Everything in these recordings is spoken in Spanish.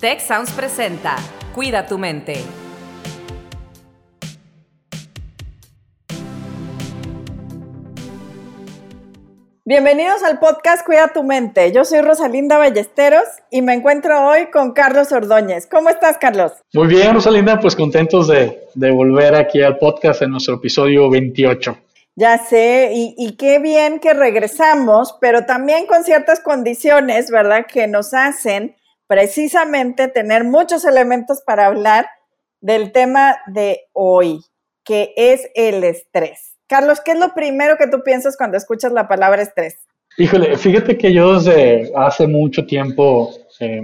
Tech Sounds presenta Cuida tu mente. Bienvenidos al podcast Cuida tu mente. Yo soy Rosalinda Ballesteros y me encuentro hoy con Carlos Ordóñez. ¿Cómo estás, Carlos? Muy bien, Rosalinda, pues contentos de, volver aquí al podcast en nuestro episodio 28. Ya sé, y, y, qué bien que regresamos, pero también con ciertas condiciones, ¿verdad? Que nos hacen precisamente tener muchos elementos para hablar del tema de hoy, que es el estrés. Carlos, ¿qué es lo primero que tú piensas cuando escuchas la palabra estrés? Híjole, fíjate que yo desde hace mucho tiempo eh,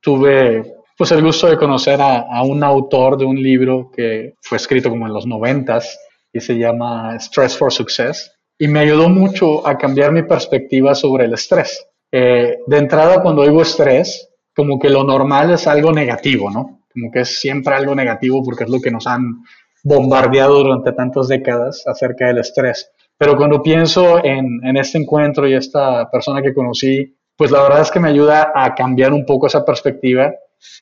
tuve pues el gusto de conocer a, un autor de un libro que fue escrito como en los noventas y se llama Stress for Success y me ayudó mucho a cambiar mi perspectiva sobre el estrés. Eh, de entrada, cuando oigo estrés, como que lo normal es algo negativo, ¿no? Como que es siempre algo negativo porque es lo que nos han bombardeado durante tantas décadas acerca del estrés. Pero cuando pienso en, este encuentro y esta persona que conocí, pues la verdad es que me ayuda a cambiar un poco esa perspectiva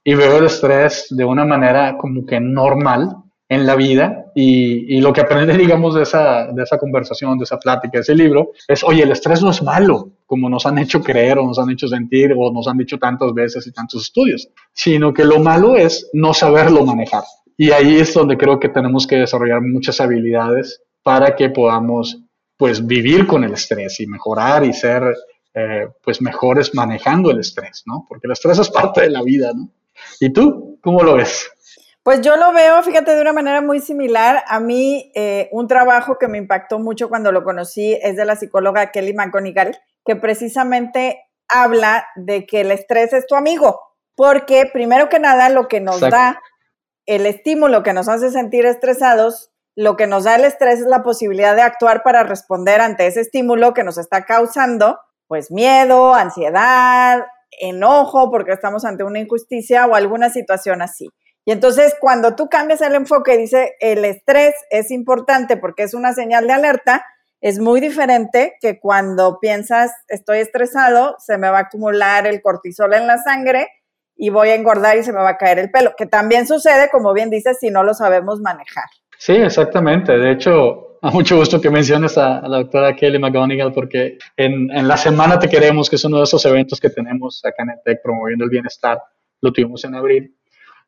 y veo el estrés de una manera como que normal en la vida y, y, lo que aprende, digamos, de esa, de esa conversación, de esa plática, de ese libro, es, oye, el estrés no es malo, como nos han hecho creer o nos han hecho sentir o nos han dicho tantas veces y tantos estudios, sino que lo malo es no saberlo manejar. Y ahí es donde creo que tenemos que desarrollar muchas habilidades para que podamos, pues, vivir con el estrés y mejorar y ser, eh, pues, mejores manejando el estrés, ¿no? Porque el estrés es parte de la vida, ¿no? ¿Y tú, cómo lo ves? Pues yo lo veo, fíjate, de una manera muy similar. A mí, eh, un trabajo que me impactó mucho cuando lo conocí es de la psicóloga Kelly McGonigal, que precisamente habla de que el estrés es tu amigo, porque primero que nada lo que nos da el estímulo que nos hace sentir estresados, lo que nos da el estrés es la posibilidad de actuar para responder ante ese estímulo que nos está causando, pues miedo, ansiedad, enojo porque estamos ante una injusticia o alguna situación así. Y entonces cuando tú cambias el enfoque dice el estrés es importante porque es una señal de alerta, es muy diferente que cuando piensas estoy estresado, se me va a acumular el cortisol en la sangre y voy a engordar y se me va a caer el pelo, que también sucede, como bien dices, si no lo sabemos manejar. Sí, exactamente. De hecho, a mucho gusto que menciones a, la doctora Kelly McGonigal porque en, en, la semana te queremos, que es uno de esos eventos que tenemos acá en el TEC promoviendo el bienestar, lo tuvimos en abril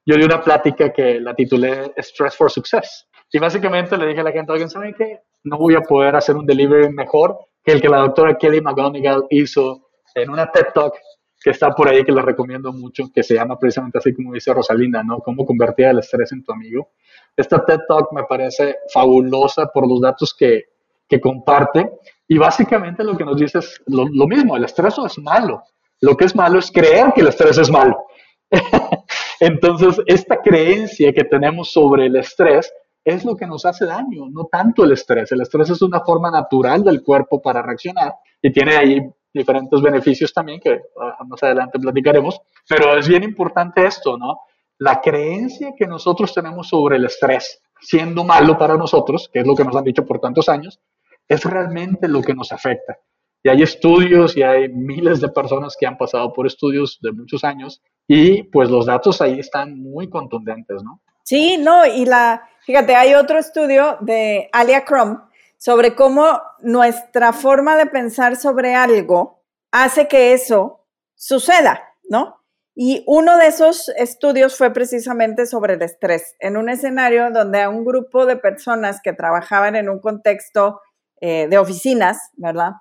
yo di una plática que la titulé Stress for Success. Y básicamente le dije a la gente, oigan, ¿saben qué? No voy a poder hacer un delivery mejor que el que la doctora Kelly McGonigal hizo en una TED Talk que está por ahí, que la recomiendo mucho, que se llama precisamente así como dice Rosalinda, ¿no? Cómo convertir el estrés en tu amigo. Esta TED Talk me parece fabulosa por los datos que, que comparte y básicamente lo que nos dice es lo, lo mismo, el estrés es malo. Lo que es malo es creer que el estrés es malo. Entonces, esta creencia que tenemos sobre el estrés es lo que nos hace daño, no tanto el estrés. El estrés es una forma natural del cuerpo para reaccionar y tiene ahí diferentes beneficios también que ah, más adelante platicaremos, pero es bien importante esto, ¿no? La creencia que nosotros tenemos sobre el estrés, siendo malo para nosotros, que es lo que nos han dicho por tantos años, es realmente lo que nos afecta. Y hay estudios y hay miles de personas que han pasado por estudios de muchos años y pues los datos ahí están muy contundentes, ¿no? Sí, no, y la, fíjate, hay otro estudio de Alia Crum sobre cómo nuestra forma de pensar sobre algo hace que eso suceda, ¿no? Y uno de esos estudios fue precisamente sobre el estrés, en un escenario donde a un grupo de personas que trabajaban en un contexto eh, de oficinas, ¿verdad?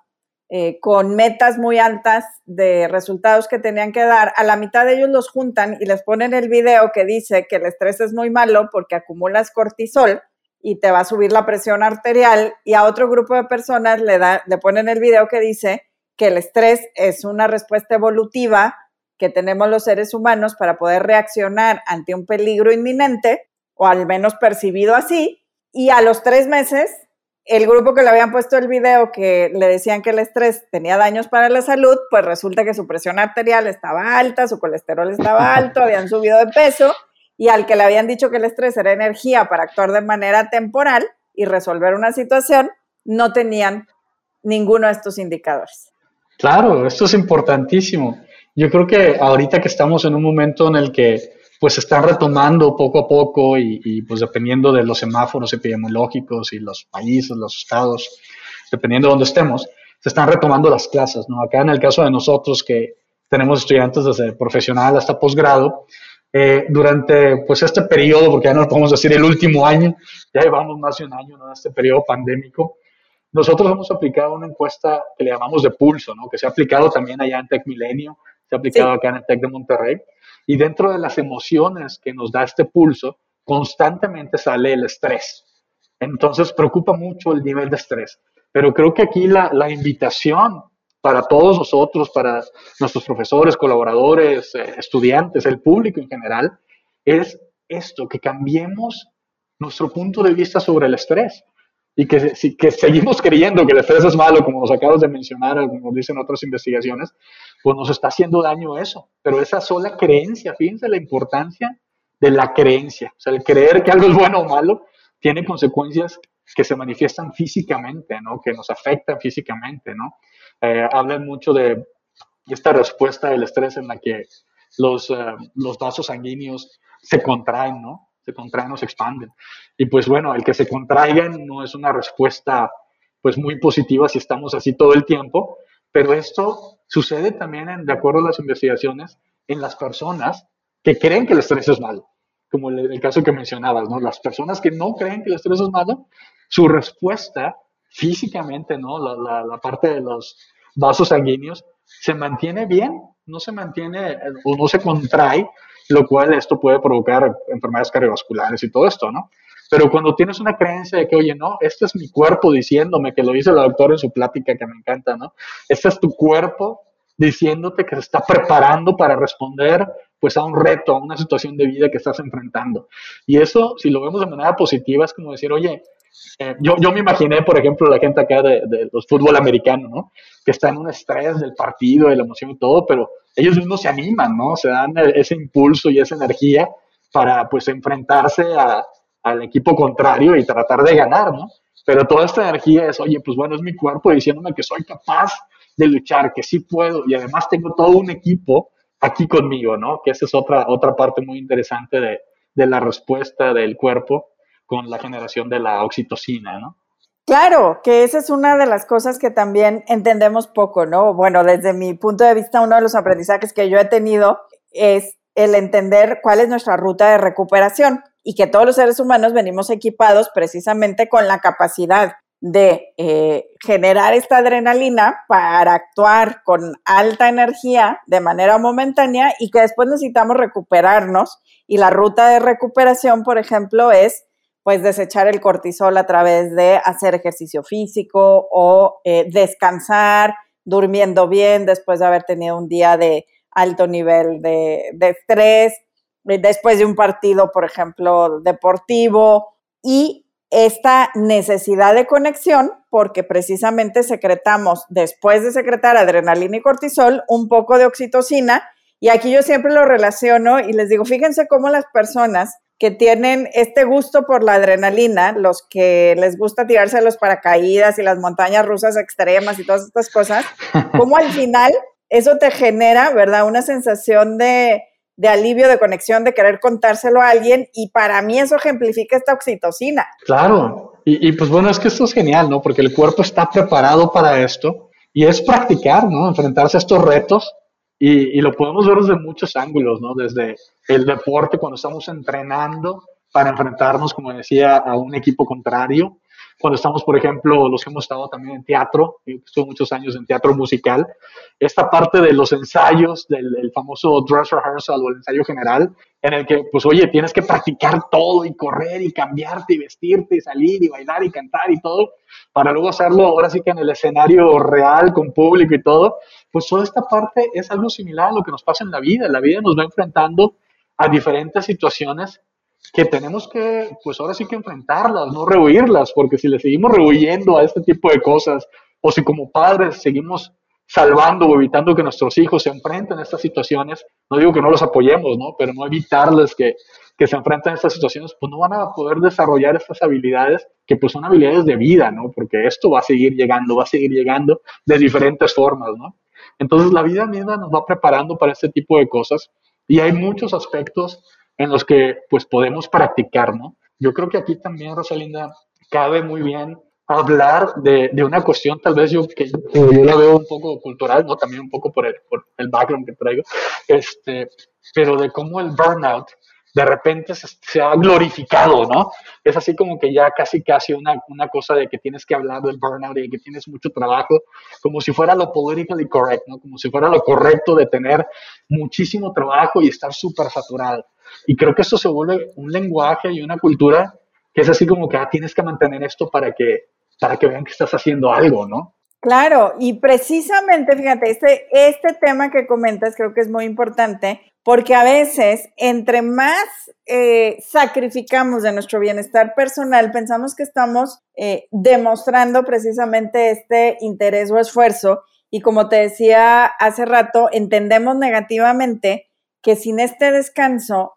Eh, con metas muy altas de resultados que tenían que dar, a la mitad de ellos los juntan y les ponen el video que dice que el estrés es muy malo porque acumulas cortisol y te va a subir la presión arterial y a otro grupo de personas le, da, le ponen el video que dice que el estrés es una respuesta evolutiva que tenemos los seres humanos para poder reaccionar ante un peligro inminente, o al menos percibido así, y a los tres meses el grupo que le habían puesto el video que le decían que el estrés tenía daños para la salud, pues resulta que su presión arterial estaba alta, su colesterol estaba alto, habían subido de peso y al que le habían dicho que el estrés era energía para actuar de manera temporal y resolver una situación, no tenían ninguno de estos indicadores. Claro, esto es importantísimo. Yo creo que ahorita que estamos en un momento en el que pues están retomando poco a poco y, y, pues dependiendo de los semáforos epidemiológicos y los países, los estados, dependiendo de dónde estemos, se están retomando las clases, ¿no? Acá en el caso de nosotros que tenemos estudiantes desde profesional hasta posgrado, eh, durante pues este periodo, porque ya no podemos decir el último año, ya llevamos más de un año en este periodo pandémico, nosotros hemos aplicado una encuesta que le llamamos de pulso, ¿no? que se ha aplicado también allá en Tech Milenio, se ha aplicado acá en el Tech de Monterrey, y dentro de las emociones que nos da este pulso, constantemente sale el estrés. Entonces preocupa mucho el nivel de estrés. Pero creo que aquí la, invitación para todos nosotros, para nuestros profesores, colaboradores, eh, estudiantes, el público en general, es esto, que cambiemos nuestro punto de vista sobre el estrés y que, que seguimos creyendo que el estrés es malo, como nos acabas de mencionar, como dicen otras investigaciones, pues nos está haciendo daño eso. Pero esa sola creencia, fíjense la importancia de la creencia, o sea, el creer que algo es bueno o malo tiene consecuencias que se manifiestan físicamente, ¿no? Que nos afectan físicamente, ¿no? Eh, hablan mucho de esta respuesta del estrés en la que los, eh, los vasos sanguíneos se contraen, ¿no? Se contraen o se expanden. Y pues bueno, el que se contraigan no es una respuesta pues muy positiva si estamos así todo el tiempo, pero esto sucede también, de acuerdo a las investigaciones, en las personas que creen que el estrés es malo, como el, caso que mencionabas, ¿no? Las personas que no creen que el estrés es malo, su respuesta físicamente, ¿no? La, la, parte de los vasos sanguíneos se mantiene bien, no se mantiene o no se contrae, lo cual esto puede provocar enfermedades cardiovasculares y todo esto, ¿no? Pero cuando tienes una creencia de que, oye, no, este es mi cuerpo diciéndome, que lo dice la doctora en su plática que me encanta, ¿no? Este es tu cuerpo diciéndote que se está preparando para responder pues a un reto, a una situación de vida que estás enfrentando. Y eso, si lo vemos de manera positiva, es como decir, oye, yo, yo, me imaginé, por ejemplo, la gente acá de, de, los fútbol americano, ¿no? Que está en un estrés del partido, de la emoción y todo, pero ellos mismos se animan, ¿no? Se dan ese impulso y esa energía para, pues, enfrentarse a, al equipo contrario y tratar de ganar, ¿no? Pero toda esta energía es, oye, pues bueno, es mi cuerpo diciéndome que soy capaz de luchar, que sí puedo, y además tengo todo un equipo aquí conmigo, ¿no? Que esa es otra, otra parte muy interesante de, de la respuesta del cuerpo con la generación de la oxitocina, ¿no? Claro, que esa es una de las cosas que también entendemos poco, ¿no? Bueno, desde mi punto de vista, uno de los aprendizajes que yo he tenido es el entender cuál es nuestra ruta de recuperación y que todos los seres humanos venimos equipados precisamente con la capacidad de eh, generar esta adrenalina para actuar con alta energía de manera momentánea y que después necesitamos recuperarnos. Y la ruta de recuperación, por ejemplo, es pues desechar el cortisol a través de hacer ejercicio físico o eh, descansar, durmiendo bien después de haber tenido un día de alto nivel de, de estrés, eh, después de un partido, por ejemplo, deportivo, y esta necesidad de conexión, porque precisamente secretamos, después de secretar adrenalina y cortisol, un poco de oxitocina, y aquí yo siempre lo relaciono y les digo, fíjense cómo las personas que tienen este gusto por la adrenalina, los que les gusta tirarse los paracaídas y las montañas rusas extremas y todas estas cosas, como al final eso te genera, ¿verdad? Una sensación de, de alivio, de conexión, de querer contárselo a alguien y para mí eso ejemplifica esta oxitocina. Claro, y, y pues bueno, es que esto es genial, ¿no? Porque el cuerpo está preparado para esto y es practicar, ¿no? Enfrentarse a estos retos y, y, lo podemos ver desde muchos ángulos, ¿no? Desde el deporte, cuando estamos entrenando para enfrentarnos, como decía, a un equipo contrario. Cuando estamos, por ejemplo, los que hemos estado también en teatro, estuve muchos años en teatro musical, esta parte de los ensayos, del, del famoso dress rehearsal o el ensayo general, en el que, pues, oye, tienes que practicar todo y correr y cambiarte y vestirte y salir y bailar y cantar y todo, para luego hacerlo ahora sí que en el escenario real, con público y todo, pues toda esta parte es algo similar a lo que nos pasa en la vida. La vida nos va enfrentando a diferentes situaciones que tenemos que, pues ahora sí que enfrentarlas, no rehuirlas, porque si le seguimos rehuyendo a este tipo de cosas, o si como padres seguimos salvando o evitando que nuestros hijos se enfrenten a estas situaciones, no digo que no los apoyemos, ¿no? Pero no evitarles que, que se enfrenten a estas situaciones, pues no van a poder desarrollar estas habilidades que pues son habilidades de vida, ¿no? Porque esto va a seguir llegando, va a seguir llegando de diferentes formas, ¿no? Entonces la vida misma nos va preparando para este tipo de cosas y hay muchos aspectos en los que pues podemos practicar, ¿no? Yo creo que aquí también, Rosalinda, cabe muy bien hablar de, de una cuestión, tal vez yo que yo la veo un poco cultural, ¿no? También un poco por el, por el background que traigo, este, pero de cómo el burnout de repente se, ha glorificado, ¿no? Es así como que ya casi casi una, una, cosa de que tienes que hablar del burnout y que tienes mucho trabajo, como si fuera lo politically correct, ¿no? Como si fuera lo correcto de tener muchísimo trabajo y estar súper saturado. Y creo que esto se vuelve un lenguaje y una cultura que es así como que ah, tienes que mantener esto para que, para que vean que estás haciendo algo, ¿no? Claro, y precisamente, fíjate, este, este tema que comentas creo que es muy importante porque a veces entre más eh, sacrificamos de nuestro bienestar personal, pensamos que estamos eh, demostrando precisamente este interés o esfuerzo y como te decía hace rato, entendemos negativamente que sin este descanso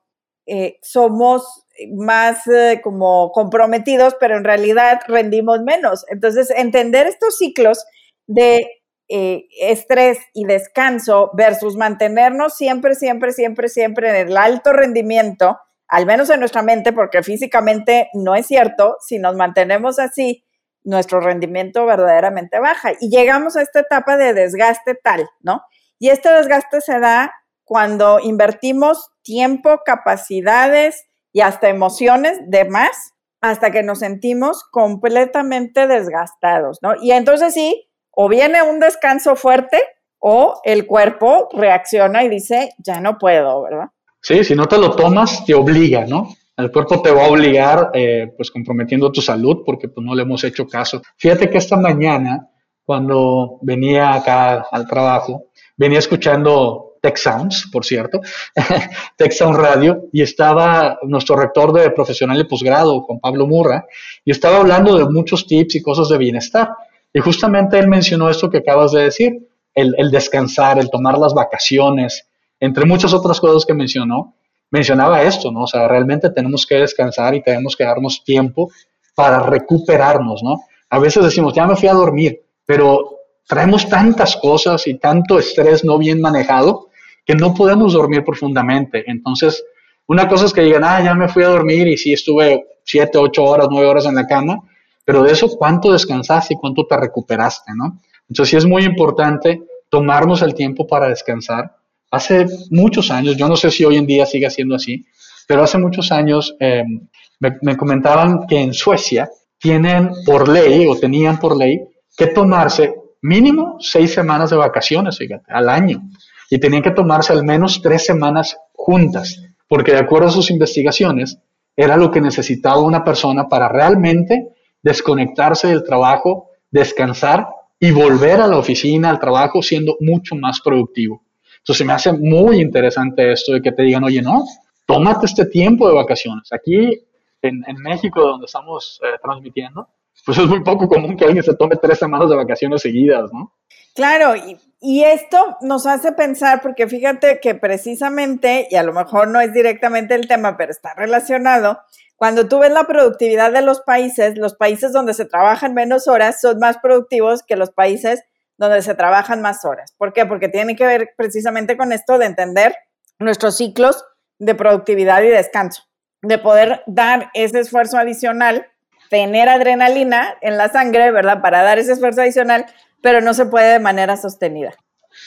eh, somos más como comprometidos, pero en realidad rendimos menos. Entonces, entender estos ciclos de eh, estrés y descanso versus mantenernos siempre, siempre, siempre, siempre en el alto rendimiento, al menos en nuestra mente, porque físicamente no es cierto, si nos mantenemos así, nuestro rendimiento verdaderamente baja y llegamos a esta etapa de desgaste tal, ¿no? Y este desgaste se da cuando invertimos tiempo, capacidades y hasta emociones de más hasta que nos sentimos completamente desgastados, ¿no? Y entonces sí, o viene un descanso fuerte o el cuerpo reacciona y dice, ya no puedo, ¿verdad? Sí, si no te lo tomas, te obliga, ¿no? El cuerpo te va a obligar, eh, pues comprometiendo tu salud, porque pues no le hemos hecho caso. Fíjate que esta mañana, cuando venía acá al trabajo, venía escuchando Tech Sounds, por cierto, Tech Sound Radio, y estaba nuestro rector de profesional y posgrado, Juan Pablo Murra, y estaba hablando de muchos tips y cosas de bienestar. Y justamente él mencionó esto que acabas de decir, el, descansar, el tomar las vacaciones, entre muchas otras cosas que mencionó, mencionaba esto, ¿no? O sea, realmente tenemos que descansar y tenemos que darnos tiempo para recuperarnos, ¿no? A veces decimos, ya me fui a dormir, pero traemos tantas cosas y tanto estrés no bien manejado que no podemos dormir profundamente. Entonces, una cosa es que digan, ah, ya me fui a dormir y sí estuve siete, ocho horas, nueve horas en la cama, pero de eso, ¿cuánto descansaste y cuánto te recuperaste, no? Entonces, sí es muy importante tomarnos el tiempo para descansar. Hace muchos años, yo no sé si hoy en día sigue siendo así, pero hace muchos años em, me, comentaban que en Suecia tienen por ley o tenían por ley que tomarse mínimo seis semanas de vacaciones, fíjate, al año. Y tenían que tomarse al menos tres semanas juntas, porque de acuerdo a sus investigaciones, era lo que necesitaba una persona para realmente desconectarse del trabajo, descansar y volver a la oficina, al trabajo, siendo mucho más productivo. Entonces me hace muy interesante esto de que te digan, oye, no, tómate este tiempo de vacaciones. Aquí en, México, donde estamos eh, transmitiendo, pues es muy poco común que alguien se tome tres semanas de vacaciones seguidas, ¿no? Claro, y, esto nos hace pensar, porque fíjate que precisamente, y a lo mejor no es directamente el tema, pero está relacionado, cuando tú ves la productividad de los países, los países donde se trabajan menos horas son más productivos que los países donde se trabajan más horas. ¿Por qué? Porque tiene que ver precisamente con esto de entender nuestros ciclos de productividad y descanso, de poder dar ese esfuerzo adicional, tener adrenalina en la sangre, ¿verdad? Para dar ese esfuerzo adicional, pero no se puede de manera sostenida.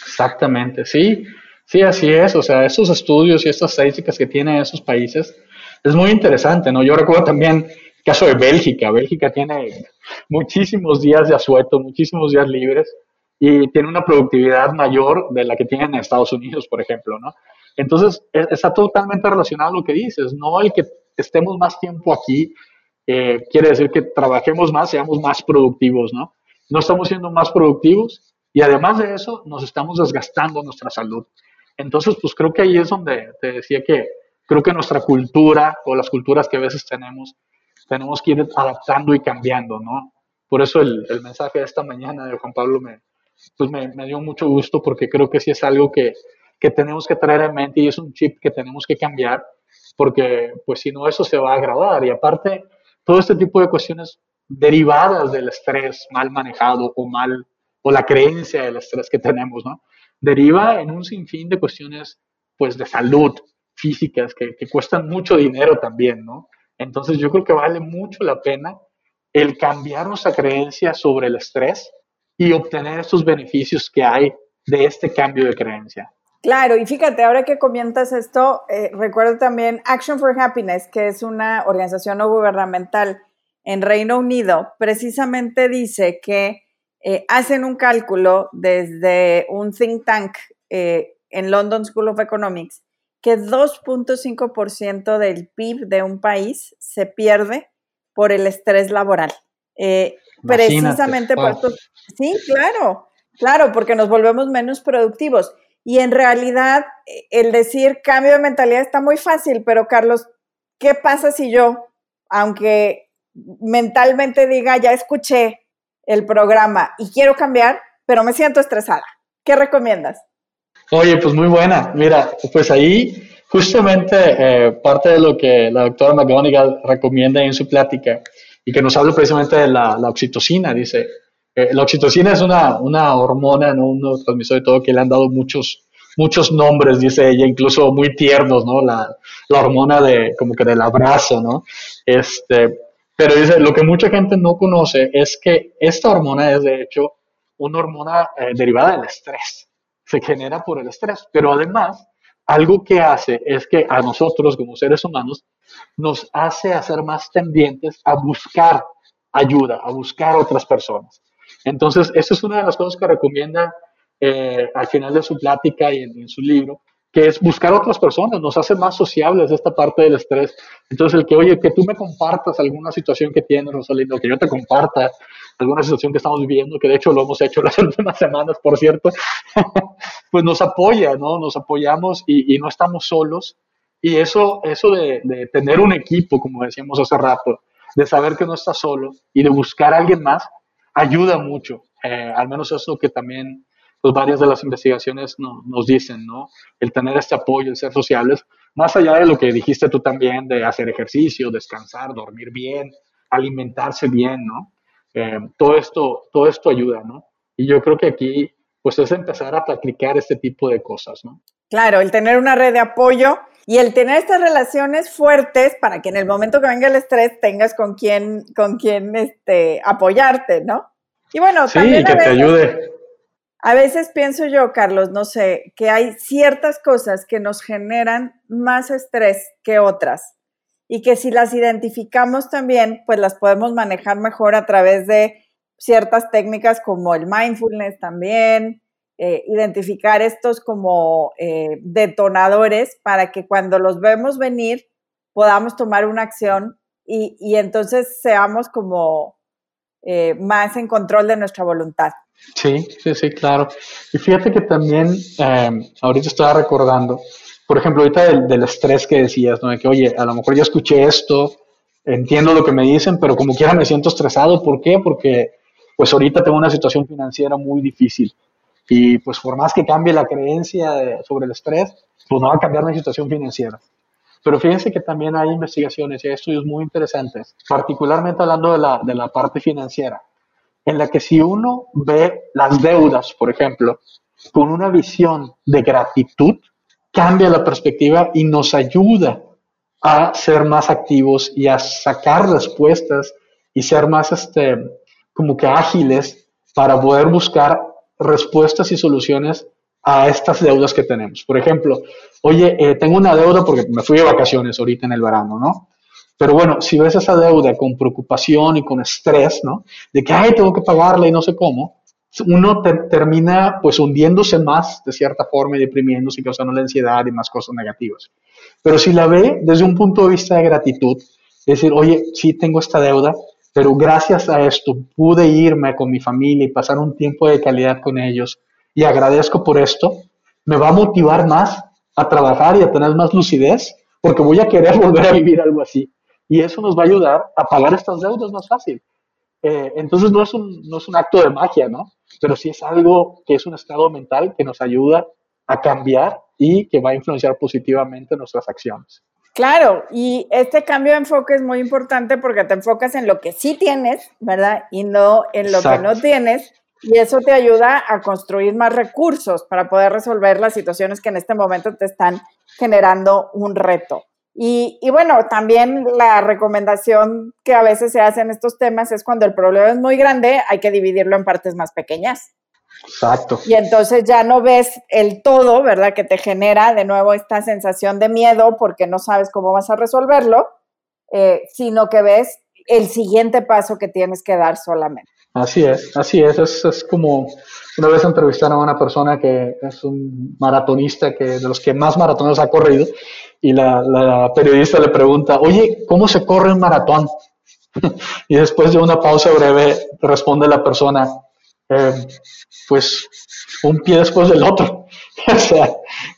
Exactamente, sí, sí, así es. O sea, esos estudios y estas estadísticas que tienen esos países, es muy interesante, ¿no? Yo recuerdo también el caso de Bélgica. Bélgica tiene muchísimos días de asueto, muchísimos días libres y tiene una productividad mayor de la que tienen en Estados Unidos, por ejemplo, ¿no? Entonces, e, está totalmente relacionado a lo que dices, no el que estemos más tiempo aquí eh, quiere decir que trabajemos más, seamos más productivos, ¿no? No estamos siendo más productivos y además de eso nos estamos desgastando nuestra salud. Entonces, pues creo que ahí es donde te decía que creo que nuestra cultura o las culturas que a veces tenemos, tenemos que ir adaptando y cambiando, ¿no? Por eso el, el mensaje de esta mañana de Juan Pablo me, pues me, me, dio mucho gusto porque creo que sí es algo que, que tenemos que traer en mente y es un chip que tenemos que cambiar porque pues si no eso se va a agravar y aparte todo este tipo de cuestiones derivadas del estrés mal manejado o mal o la creencia del estrés que tenemos, ¿no? Deriva en un sinfín de cuestiones, pues, de salud físicas que, que cuestan mucho dinero también, ¿no? Entonces yo creo que vale mucho la pena el cambiar nuestra creencia sobre el estrés y obtener esos beneficios que hay de este cambio de creencia. Claro, y fíjate, ahora que comentas esto, eh, recuerdo también Action for Happiness, que es una organización no gubernamental en Reino Unido, precisamente dice que eh, hacen un cálculo desde un think tank eh, en London School of Economics, que 2.5% del PIB de un país se pierde por el estrés laboral. precisamente por esto. Sí, claro, claro, porque nos volvemos menos productivos. Y en realidad, eh, el decir cambio de mentalidad está muy fácil, pero Carlos, ¿qué pasa si yo, aunque mentalmente diga, ya escuché el programa y quiero cambiar, pero me siento estresada? ¿Qué recomiendas? Oye, pues muy buena. Mira, pues ahí justamente eh, parte de lo que la doctora McGonigal recomienda en su plática y que nos habla precisamente de la, oxitocina, dice, eh, la oxitocina es una, una hormona, ¿no? un neurotransmisor y todo que le han dado muchos, muchos nombres, dice ella, incluso muy tiernos, ¿no? La, la, hormona de, como que del abrazo, ¿no? Este, pero dice, lo que mucha gente no conoce es que esta hormona es de hecho una hormona eh, derivada del estrés. Se genera por el estrés, pero además algo que hace es que a nosotros como seres humanos nos hace hacer más tendientes a buscar ayuda, a buscar otras personas. Entonces, esa es una de las cosas que recomienda eh, al final de su plática y en, su libro, que es buscar otras personas, nos hace más sociables esta parte del estrés. Entonces, el que, oye, que tú me compartas alguna situación que tienes, Rosalinda, que yo te comparta alguna situación que estamos viviendo, que de hecho lo hemos hecho las últimas semanas, por cierto, pues nos apoya, ¿no? Nos apoyamos y, no estamos solos. Y eso, eso de, de, tener un equipo, como decíamos hace rato, de saber que no estás solo y de buscar a alguien más, ayuda mucho. Eh, al menos es lo que también pues, varias de las investigaciones nos dicen, ¿no? El tener este apoyo, el ser sociales, más allá de lo que dijiste tú también, de hacer ejercicio, descansar, dormir bien, alimentarse bien, ¿no? Eh, todo, esto, todo esto ayuda, ¿no? Y yo creo que aquí, pues es empezar a practicar este tipo de cosas, ¿no? Claro, el tener una red de apoyo y el tener estas relaciones fuertes para que en el momento que venga el estrés tengas con quién, con quién este, apoyarte, ¿no? Y bueno, sí, también que te ayude. A veces pienso yo, Carlos, no sé, que hay ciertas cosas que nos generan más estrés que otras y que si las identificamos también, pues las podemos manejar mejor a través de ciertas técnicas como el mindfulness también, eh, identificar estos como eh, detonadores para que cuando los vemos venir podamos tomar una acción y, entonces seamos como eh, más en control de nuestra voluntad. Sí, sí, sí, claro. Y fíjate que también, em, ahorita estaba recordando, por ejemplo, ahorita del, del, estrés que decías, ¿no? De que, oye, a lo mejor ya escuché esto, entiendo lo que me dicen, pero como quiera me siento estresado. ¿Por qué? Porque pues ahorita tengo una situación financiera muy difícil. Y pues por más que cambie la creencia sobre el estrés, pues no va a cambiar mi situación financiera. Pero fíjense que también hay investigaciones y hay estudios muy interesantes, particularmente hablando de la, de la parte financiera, en la que si uno ve las deudas, por ejemplo, con una visión de gratitud, cambia la perspectiva y nos ayuda a ser más activos y a sacar respuestas y ser más este, como que ágiles para poder buscar respuestas y soluciones a estas deudas que tenemos. Por ejemplo, oye, eh, tengo una deuda porque me fui de vacaciones ahorita en el verano, ¿no? Pero bueno, si ves esa deuda con preocupación y con estrés, ¿no? De que, ay, tengo que pagarla y no sé cómo, uno termina pues hundiéndose más de cierta forma y deprimiéndose y causando la ansiedad y más cosas negativas. Pero si la ve desde un punto de vista de gratitud, es decir, oye, sí tengo esta deuda, pero gracias a esto pude irme con mi familia y pasar un tiempo de calidad con ellos y agradezco por esto, me va a motivar más a trabajar y a tener más lucidez porque voy a querer volver a vivir algo así. Y eso nos va a ayudar a pagar estas deudas más fácil. Eh, entonces no es, un, no es un acto de magia, ¿no? Pero sí es algo que es un estado mental que nos ayuda a cambiar y que va a influenciar positivamente nuestras acciones. Claro, y este cambio de enfoque es muy importante porque te enfocas en lo que sí tienes, ¿verdad? Y no en lo que no tienes, y eso te ayuda a construir más recursos para poder resolver las situaciones que en este momento te están generando un reto. Y, y, bueno, también la recomendación que a veces se hace en estos temas es cuando el problema es muy grande, hay que dividirlo en partes más pequeñas. Exacto. Y entonces ya no ves el todo, ¿verdad? Que te genera de nuevo esta sensación de miedo porque no sabes cómo vas a resolverlo, eh, sino que ves el siguiente paso que tienes que dar solamente. Así es, así es. es. Es, como una vez entrevistaron a una persona que es un maratonista que de los que más maratones ha corrido y la, la periodista le pregunta, oye, ¿cómo se corre un maratón? y después de una pausa breve responde la persona, eh, pues un pie después del otro. o sea,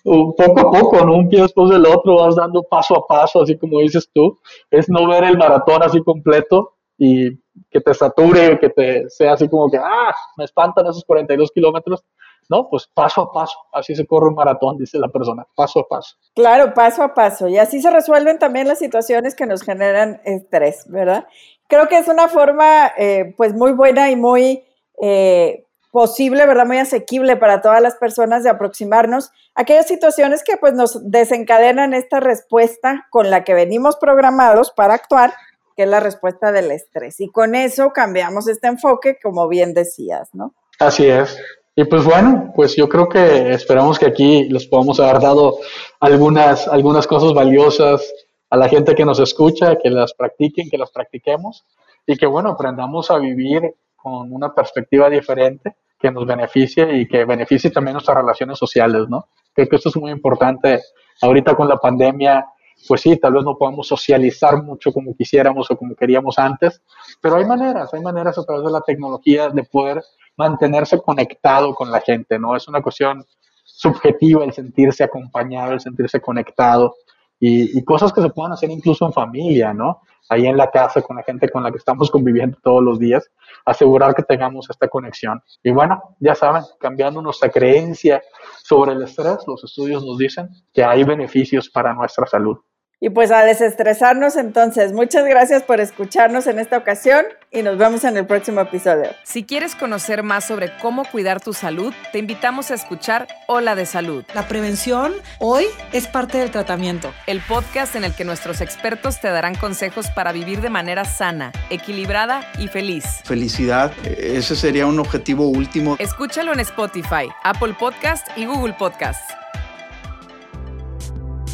poco a poco, ¿no? Un pie después del otro, vas dando paso a paso, así como dices tú. Es no ver el maratón así completo y que te sature, que te sea así como que, ah, me espantan esos 42 kilómetros. No, pues paso a paso, así se corre un maratón, dice la persona, paso a paso. Claro, paso a paso. Y así se resuelven también las situaciones que nos generan estrés, ¿verdad? Creo que es una forma, eh, pues, muy buena y muy eh, posible, ¿verdad? Muy asequible para todas las personas de aproximarnos a aquellas situaciones que pues nos desencadenan esta respuesta con la que venimos programados para actuar, que es la respuesta del estrés. Y con eso cambiamos este enfoque, como bien decías, ¿no? Así es. Y pues bueno, pues yo creo que esperamos que aquí les podamos haber dado algunas, algunas cosas valiosas a la gente que nos escucha, que las practiquen, que las practiquemos y que bueno, aprendamos a vivir con una perspectiva diferente que nos beneficie y que beneficie también nuestras relaciones sociales, ¿no? Creo que esto es muy importante. Ahorita con la pandemia, pues sí, tal vez no podamos socializar mucho como quisiéramos o como queríamos antes, pero hay maneras, hay maneras a través de la tecnología de poder mantenerse conectado con la gente, ¿no? Es una cuestión subjetiva el sentirse acompañado, el sentirse conectado y, cosas que se puedan hacer incluso en familia, ¿no? ahí en la casa con la gente con la que estamos conviviendo todos los días, asegurar que tengamos esta conexión. Y bueno, ya saben, cambiando nuestra creencia sobre el estrés, los estudios nos dicen que hay beneficios para nuestra salud. Y pues a desestresarnos entonces. Muchas gracias por escucharnos en esta ocasión y nos vemos en el próximo episodio. Si quieres conocer más sobre cómo cuidar tu salud, te invitamos a escuchar Hola de Salud. La prevención hoy es parte del tratamiento. El podcast en el que nuestros expertos te darán consejos para vivir de manera sana, equilibrada y feliz. Felicidad, ese sería un objetivo último. Escúchalo en Spotify, Apple Podcast y Google Podcast.